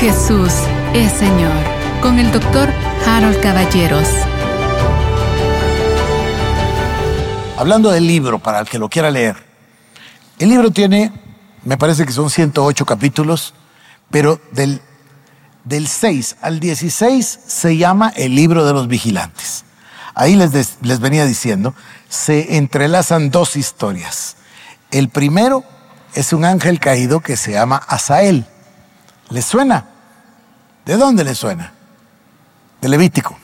Jesús es Señor con el doctor Harold Caballeros. Hablando del libro, para el que lo quiera leer, el libro tiene, me parece que son 108 capítulos, pero del, del 6 al 16 se llama el libro de los vigilantes. Ahí les, les venía diciendo, se entrelazan dos historias. El primero es un ángel caído que se llama Asael. ¿Les suena? ¿De dónde les suena? De Levítico.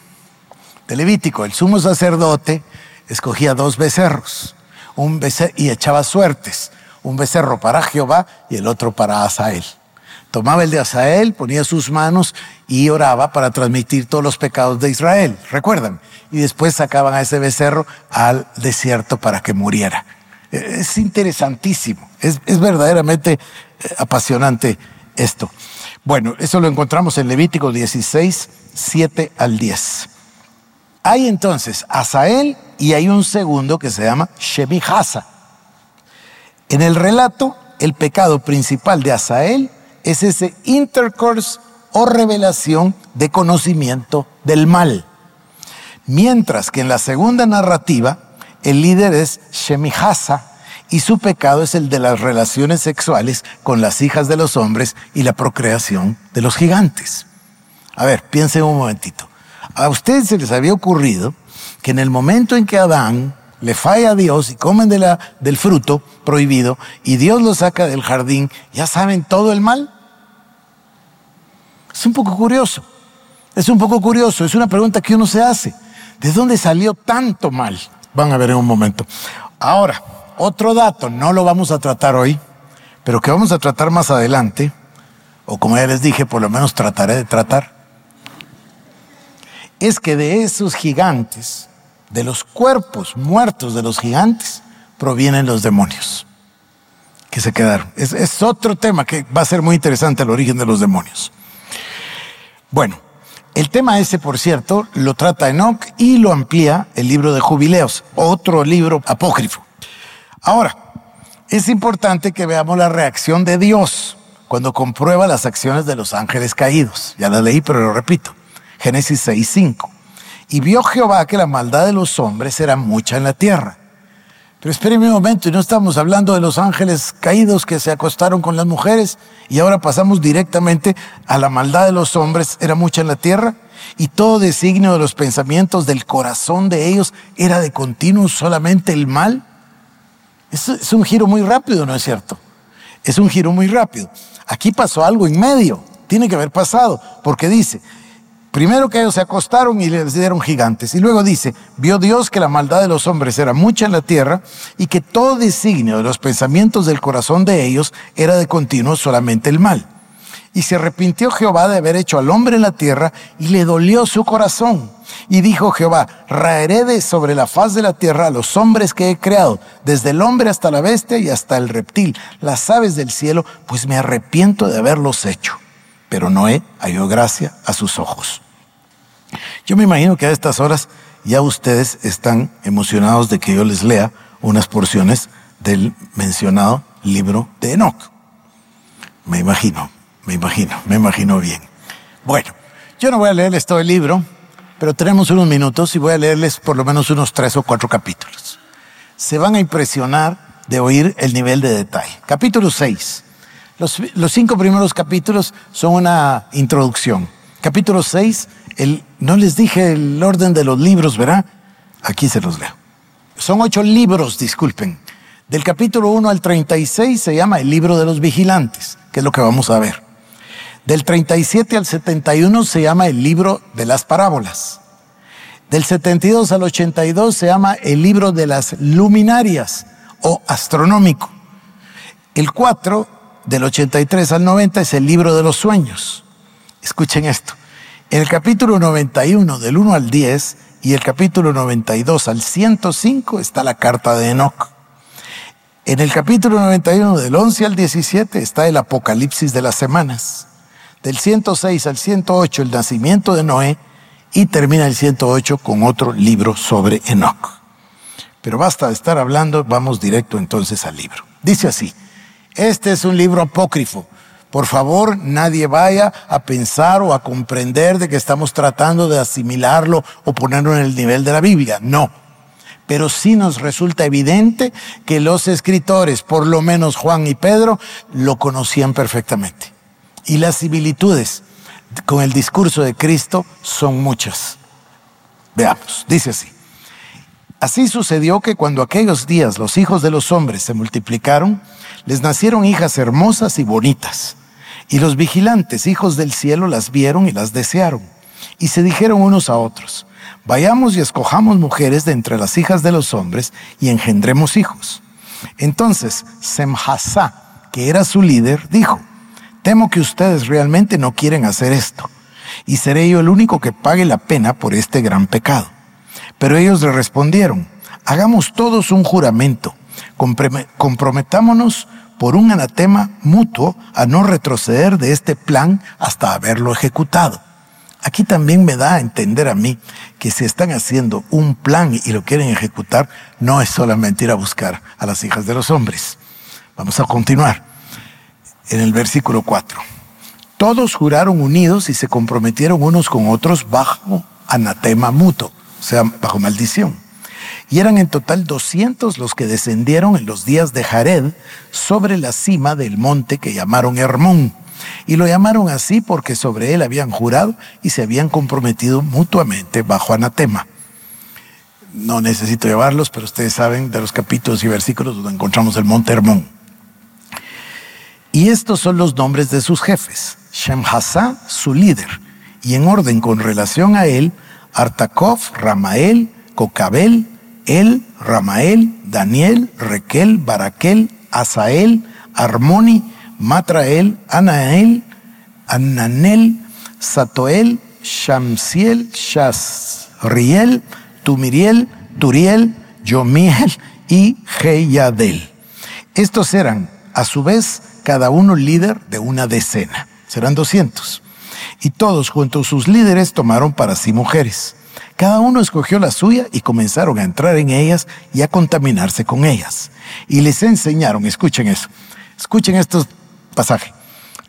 De Levítico, el sumo sacerdote escogía dos becerros un becer- y echaba suertes, un becerro para Jehová y el otro para Asael. Tomaba el de Asael, ponía sus manos y oraba para transmitir todos los pecados de Israel, recuerdan. Y después sacaban a ese becerro al desierto para que muriera. Eh, Es interesantísimo, es, es verdaderamente eh, apasionante esto. Bueno, eso lo encontramos en Levítico 16, 7 al 10. Hay entonces Asael y hay un segundo que se llama Shemihasa. En el relato, el pecado principal de Asael es ese intercourse o revelación de conocimiento del mal. Mientras que en la segunda narrativa, el líder es Shemihasa y su pecado es el de las relaciones sexuales con las hijas de los hombres y la procreación de los gigantes. A ver, piensen un momentito. A ustedes se les había ocurrido que en el momento en que Adán le falla a Dios y comen del fruto prohibido y Dios los saca del jardín, ¿ya saben todo el mal? Es un poco curioso. Es un poco curioso. Es una pregunta que uno se hace. ¿De dónde salió tanto mal? Van a ver en un momento. Ahora, otro dato, no lo vamos a tratar hoy, pero que vamos a tratar más adelante, o como ya les dije, por lo menos trataré de tratar, es que de esos gigantes, de los cuerpos muertos de los gigantes, provienen los demonios que se quedaron. Es, otro tema que va a ser muy interesante, el origen de los demonios. Bueno, el tema ese, por cierto, lo trata Enoch y lo amplía el libro de Jubileos, otro libro apócrifo. Ahora, es importante que veamos la reacción de Dios cuando comprueba las acciones de los ángeles caídos. Ya la leí, pero lo repito. Génesis 6:5. Y vio Jehová que la maldad de los hombres era mucha en la tierra. Pero espérenme un momento, y no estamos hablando de los ángeles caídos que se acostaron con las mujeres y ahora pasamos directamente a la maldad de los hombres era mucha en la tierra y todo designio de los pensamientos del corazón de ellos era de continuo solamente el mal. Es, es un giro muy rápido, ¿no es cierto? Es un giro muy rápido. Aquí pasó algo en medio, tiene que haber pasado, porque dice, Primero que ellos se acostaron y les dieron gigantes. Y luego dice, vio Dios que la maldad de los hombres era mucha en la tierra y que todo designio de los pensamientos del corazón de ellos era de continuo solamente el mal. Y se arrepintió Jehová de haber hecho al hombre en la tierra y le dolió su corazón. Y dijo Jehová, raeré de sobre la faz de la tierra a los hombres que he creado, desde el hombre hasta la bestia y hasta el reptil, las aves del cielo, pues me arrepiento de haberlos hecho. Pero Noé halló gracia a sus ojos. Yo me imagino que a estas horas ya ustedes están emocionados de que yo les lea unas porciones del mencionado libro de Enoch. Me imagino, me imagino, me imagino bien. Bueno, yo no voy a leerles todo el libro, pero tenemos unos minutos y voy a leerles por lo menos unos tres o cuatro capítulos. Se van a impresionar de oír el nivel de detalle. Capítulo 6. Los, los cinco primeros capítulos son una introducción. Capítulo 6, el, no les dije el orden de los libros, ¿verdad? Aquí se los leo. Son ocho libros, disculpen. Del capítulo 1 al 36 se llama el libro de los vigilantes, que es lo que vamos a ver. Del 37 al 71 se llama el libro de las parábolas. Del 72 al 82 se llama el libro de las luminarias o astronómico. El 4 del 83 al 90 es el libro de los sueños. Escuchen esto. En el capítulo 91 del 1 al 10 y el capítulo 92 al 105 está la carta de Enoch. En el capítulo 91 del 11 al 17 está el apocalipsis de las semanas. Del 106 al 108 el nacimiento de Noé y termina el 108 con otro libro sobre Enoch. Pero basta de estar hablando, vamos directo entonces al libro. Dice así, este es un libro apócrifo, Por favor, nadie vaya a pensar o a comprender de que estamos tratando de asimilarlo o ponerlo en el nivel de la Biblia. No. Pero sí nos resulta evidente que los escritores, por lo menos Juan y Pedro, lo conocían perfectamente. Y las similitudes con el discurso de Cristo son muchas. Veamos, dice así. Así sucedió que cuando aquellos días los hijos de los hombres se multiplicaron, les nacieron hijas hermosas y bonitas. Y los vigilantes, hijos del cielo, las vieron y las desearon. Y se dijeron unos a otros, vayamos y escojamos mujeres de entre las hijas de los hombres y engendremos hijos. Entonces Semhasá, que era su líder, dijo, temo que ustedes realmente no quieren hacer esto, y seré yo el único que pague la pena por este gran pecado. Pero ellos le respondieron, hagamos todos un juramento, comprometámonos por un anatema mutuo a no retroceder de este plan hasta haberlo ejecutado. Aquí también me da a entender a mí que si están haciendo un plan y lo quieren ejecutar, no es solamente ir a buscar a las hijas de los hombres. Vamos a continuar en el versículo 4. Todos juraron unidos y se comprometieron unos con otros bajo anatema mutuo, o sea, bajo maldición y eran en total 200 los que descendieron en los días de Jared sobre la cima del monte que llamaron Hermón. Y lo llamaron así porque sobre él habían jurado y se habían comprometido mutuamente bajo anatema. No necesito llevarlos, pero ustedes saben de los capítulos y versículos donde encontramos el monte Hermón. Y estos son los nombres de sus jefes. Shemhasá, su líder, y en orden con relación a él, Artakov, Ramael, Cocabel, El, Ramael, Daniel, Requel, Baraquel, Asael, Armoni, Matrael, Anael, Ananel, Satoel, Shamsiel, Shasriel, Tumiriel, Turiel, Yomiel y Geyadel. Estos eran, a su vez, cada uno líder de una decena. Serán doscientos. Y todos junto a sus líderes tomaron para sí mujeres. Cada uno escogió la suya y comenzaron a entrar en ellas y a contaminarse con ellas. Y les enseñaron, escuchen eso, escuchen estos pasajes.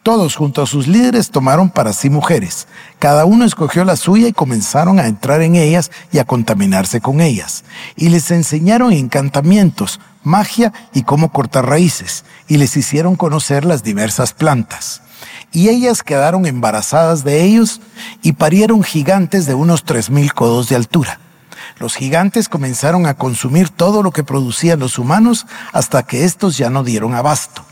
Todos junto a sus líderes tomaron para sí mujeres. Cada uno escogió la suya y comenzaron a entrar en ellas y a contaminarse con ellas. Y les enseñaron encantamientos, magia y cómo cortar raíces. Y les hicieron conocer las diversas plantas y ellas quedaron embarazadas de ellos y parieron gigantes de unos tres mil codos de altura. Los gigantes comenzaron a consumir todo lo que producían los humanos hasta que éstos ya no dieron abasto.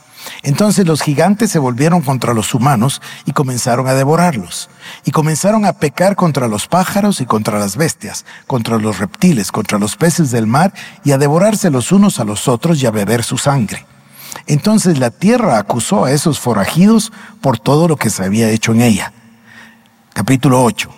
Entonces los gigantes se volvieron contra los humanos y comenzaron a devorarlos. Y comenzaron a pecar contra los pájaros y contra las bestias, contra los reptiles, contra los peces del mar y a devorarse los unos a los otros y a beber su sangre. Entonces la tierra acusó a esos forajidos por todo lo que se había hecho en ella. Capítulo 8.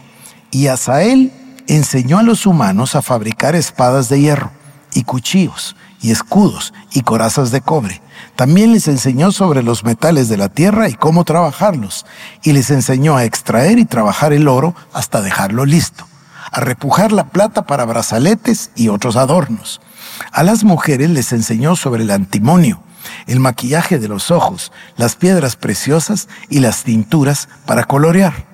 Y Asael enseñó a los humanos a fabricar espadas de hierro y cuchillos y escudos y corazas de cobre. También les enseñó sobre los metales de la tierra y cómo trabajarlos. Y les enseñó a extraer y trabajar el oro hasta dejarlo listo. A repujar la plata para brazaletes y otros adornos. A las mujeres les enseñó sobre el antimonio el maquillaje de los ojos, las piedras preciosas y las tinturas para colorear.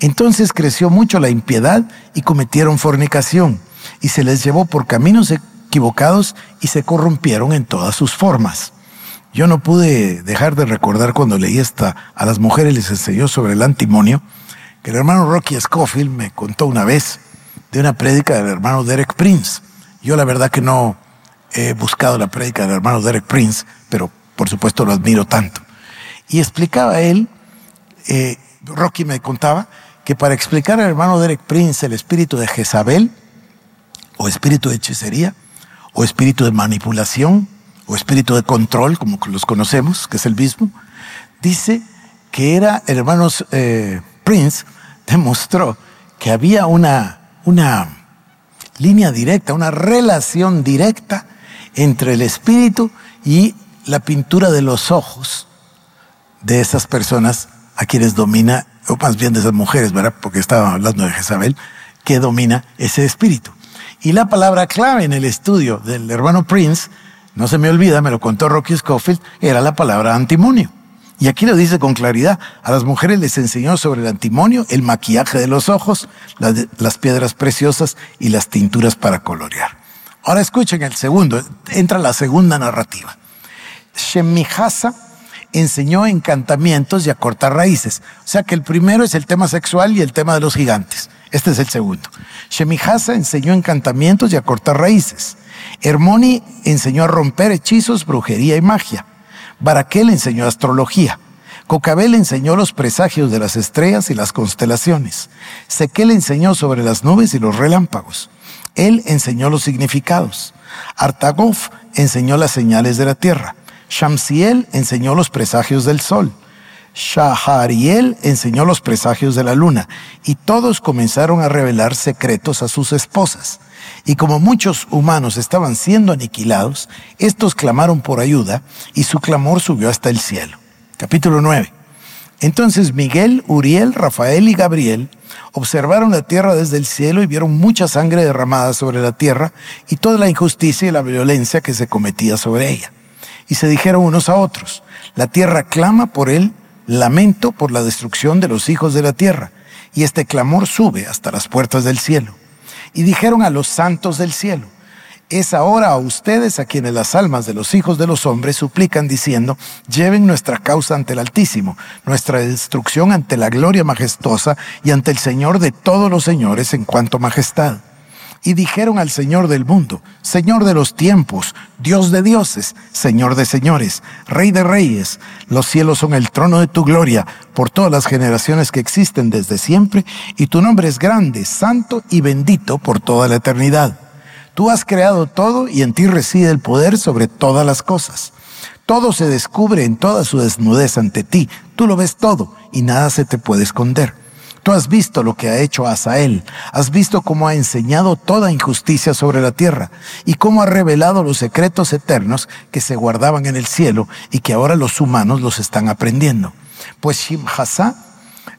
Entonces creció mucho la impiedad y cometieron fornicación, y se les llevó por caminos equivocados y se corrompieron en todas sus formas. Yo no pude dejar de recordar cuando leí esta a las mujeres les enseñó sobre el antimonio, que el hermano Rocky Scofield me contó una vez de una prédica del hermano Derek Prince. Yo la verdad que no he buscado la prédica del hermano Derek Prince, pero por supuesto lo admiro tanto. Y explicaba él, eh, Rocky me contaba, que para explicar al hermano Derek Prince el espíritu de Jezabel, o espíritu de hechicería, o espíritu de manipulación, o espíritu de control, como los conocemos, que es el mismo, dice que era, el hermano eh, Prince demostró que había una, una línea directa, una relación directa entre el espíritu y la pintura de los ojos de esas personas a quienes domina, o más bien de esas mujeres, ¿verdad? Porque estaba hablando de Jezabel, que domina ese espíritu. Y la palabra clave en el estudio del hermano Prince, no se me olvida, me lo contó Rocky Scofield, era la palabra antimonio. Y aquí lo dice con claridad. A las mujeres les enseñó sobre el antimonio, el maquillaje de los ojos, las, piedras preciosas y las tinturas para colorear. Ahora escuchen el segundo, entra la segunda narrativa. Shemihasa enseñó encantamientos y a cortar raíces. O sea que el primero es el tema sexual y el tema de los gigantes. Este es el segundo. Shemihasa enseñó encantamientos y a cortar raíces. Hermoni enseñó a romper hechizos, brujería y magia. Baraquel enseñó astrología. Cocabel enseñó los presagios de las estrellas y las constelaciones. Sequel enseñó sobre las nubes y los relámpagos. Él enseñó los significados. Artagof enseñó las señales de la tierra. Shamsiel enseñó los presagios del sol. Shahariel enseñó los presagios de la luna. Y todos comenzaron a revelar secretos a sus esposas. Y como muchos humanos estaban siendo aniquilados, estos clamaron por ayuda y su clamor subió hasta el cielo. Capítulo 9. Entonces Miguel, Uriel, Rafael y Gabriel observaron la tierra desde el cielo y vieron mucha sangre derramada sobre la tierra y toda la injusticia y la violencia que se cometía sobre ella. Y se dijeron unos a otros, la tierra clama por él, lamento por la destrucción de los hijos de la tierra, y este clamor sube hasta las puertas del cielo. Y dijeron a los santos del cielo, es ahora a ustedes a quienes las almas de los hijos de los hombres suplican diciendo, lleven nuestra causa ante el Altísimo, nuestra destrucción ante la gloria majestuosa y ante el Señor de todos los señores en cuanto majestad. Y dijeron al Señor del mundo, Señor de los tiempos, Dios de dioses, Señor de señores, Rey de reyes, los cielos son el trono de tu gloria por todas las generaciones que existen desde siempre, y tu nombre es grande, santo y bendito por toda la eternidad. Tú has creado todo y en ti reside el poder sobre todas las cosas. Todo se descubre en toda su desnudez ante ti. Tú lo ves todo y nada se te puede esconder. Tú has visto lo que ha hecho Asael, has visto cómo ha enseñado toda injusticia sobre la tierra y cómo ha revelado los secretos eternos que se guardaban en el cielo y que ahora los humanos los están aprendiendo. Pues Shimhasa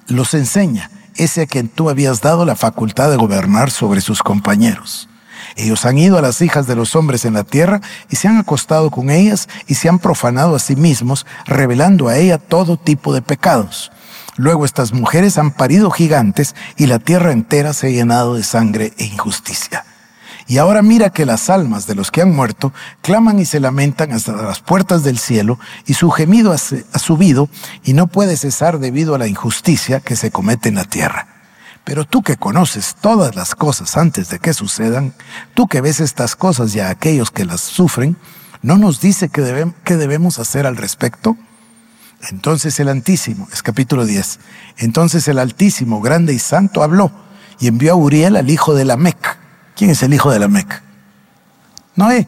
los enseña, ese a quien tú habías dado la facultad de gobernar sobre sus compañeros. Ellos han ido a las hijas de los hombres en la tierra y se han acostado con ellas y se han profanado a sí mismos, revelando a ella todo tipo de pecados. Luego estas mujeres han parido gigantes y la tierra entera se ha llenado de sangre e injusticia. Y ahora mira que las almas de los que han muerto claman y se lamentan hasta las puertas del cielo y su gemido ha subido y no puede cesar debido a la injusticia que se comete en la tierra. Pero tú que conoces todas las cosas antes de que sucedan, tú que ves estas cosas y a aquellos que las sufren, ¿no nos dice qué, debemos hacer al respecto? Entonces el Altísimo, es capítulo 10, entonces el Altísimo, grande y santo, habló y envió a Uriel al hijo de Lamec. ¿Quién es el hijo de Lamec? Noé.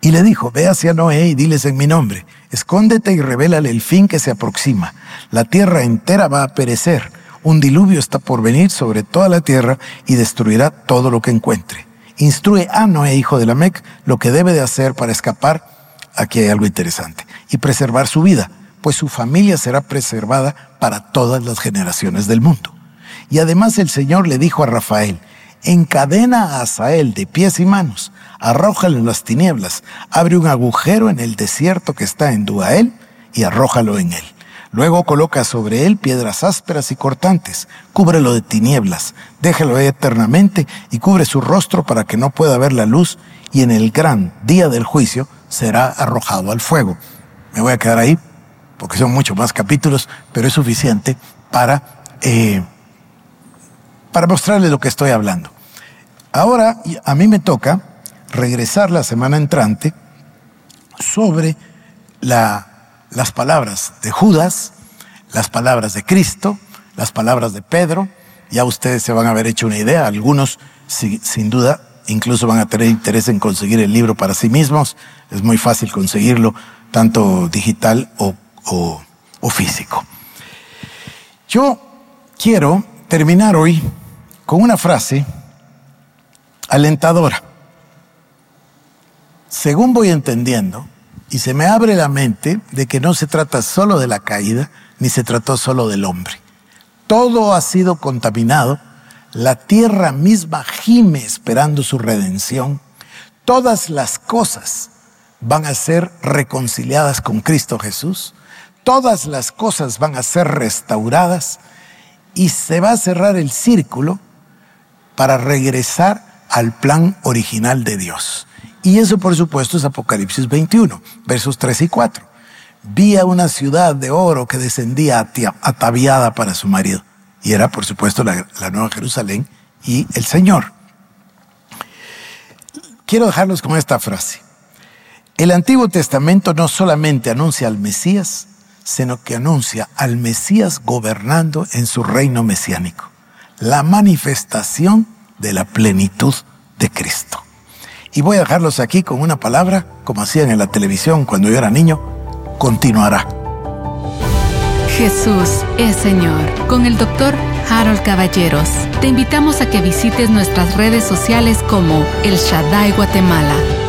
Y le dijo, ve hacia Noé y diles en mi nombre, escóndete y revélale el fin que se aproxima. La tierra entera va a perecer un diluvio está por venir sobre toda la tierra y destruirá todo lo que encuentre. Instruye a Noé, hijo de Lamec, lo que debe de hacer para escapar. Aquí hay algo interesante. Y preservar su vida, pues su familia será preservada para todas las generaciones del mundo. Y además el Señor le dijo a Rafael, encadena a Asael de pies y manos, arrójalo en las tinieblas, abre un agujero en el desierto que está en Duael y arrójalo en él. Luego coloca sobre él piedras ásperas y cortantes, cúbrelo de tinieblas, déjalo eternamente y cubre su rostro para que no pueda ver la luz y en el gran día del juicio será arrojado al fuego. Me voy a quedar ahí porque son muchos más capítulos, pero es suficiente para, eh, para mostrarles lo que estoy hablando. Ahora a mí me toca regresar la semana entrante sobre la las palabras de Judas, las palabras de Cristo, las palabras de Pedro. Ya ustedes se van a haber hecho una idea, algunos sin duda incluso van a tener interés en conseguir el libro para sí mismos. Es muy fácil conseguirlo, tanto digital o, físico. Yo quiero terminar hoy con una frase alentadora. Según voy entendiendo, y se me abre la mente de que no se trata solo de la caída, ni se trató solo del hombre. Todo ha sido contaminado, la tierra misma gime esperando su redención, todas las cosas van a ser reconciliadas con Cristo Jesús, todas las cosas van a ser restauradas y se va a cerrar el círculo para regresar al plan original de Dios. Y eso por supuesto es Apocalipsis 21, versos 3 y 4. Vi a una ciudad de oro que descendía ataviada para su marido. Y era por supuesto la, la Nueva Jerusalén y el Señor. Quiero dejarlos con esta frase. El Antiguo Testamento no solamente anuncia al Mesías, sino que anuncia al Mesías gobernando en su reino mesiánico, la manifestación de la plenitud de Cristo. Y voy a dejarlos aquí con una palabra, como hacían en la televisión cuando yo era niño, continuará. Jesús es Señor, con el doctor Harold Caballeros. Te invitamos a que visites nuestras redes sociales como El Shaddai Guatemala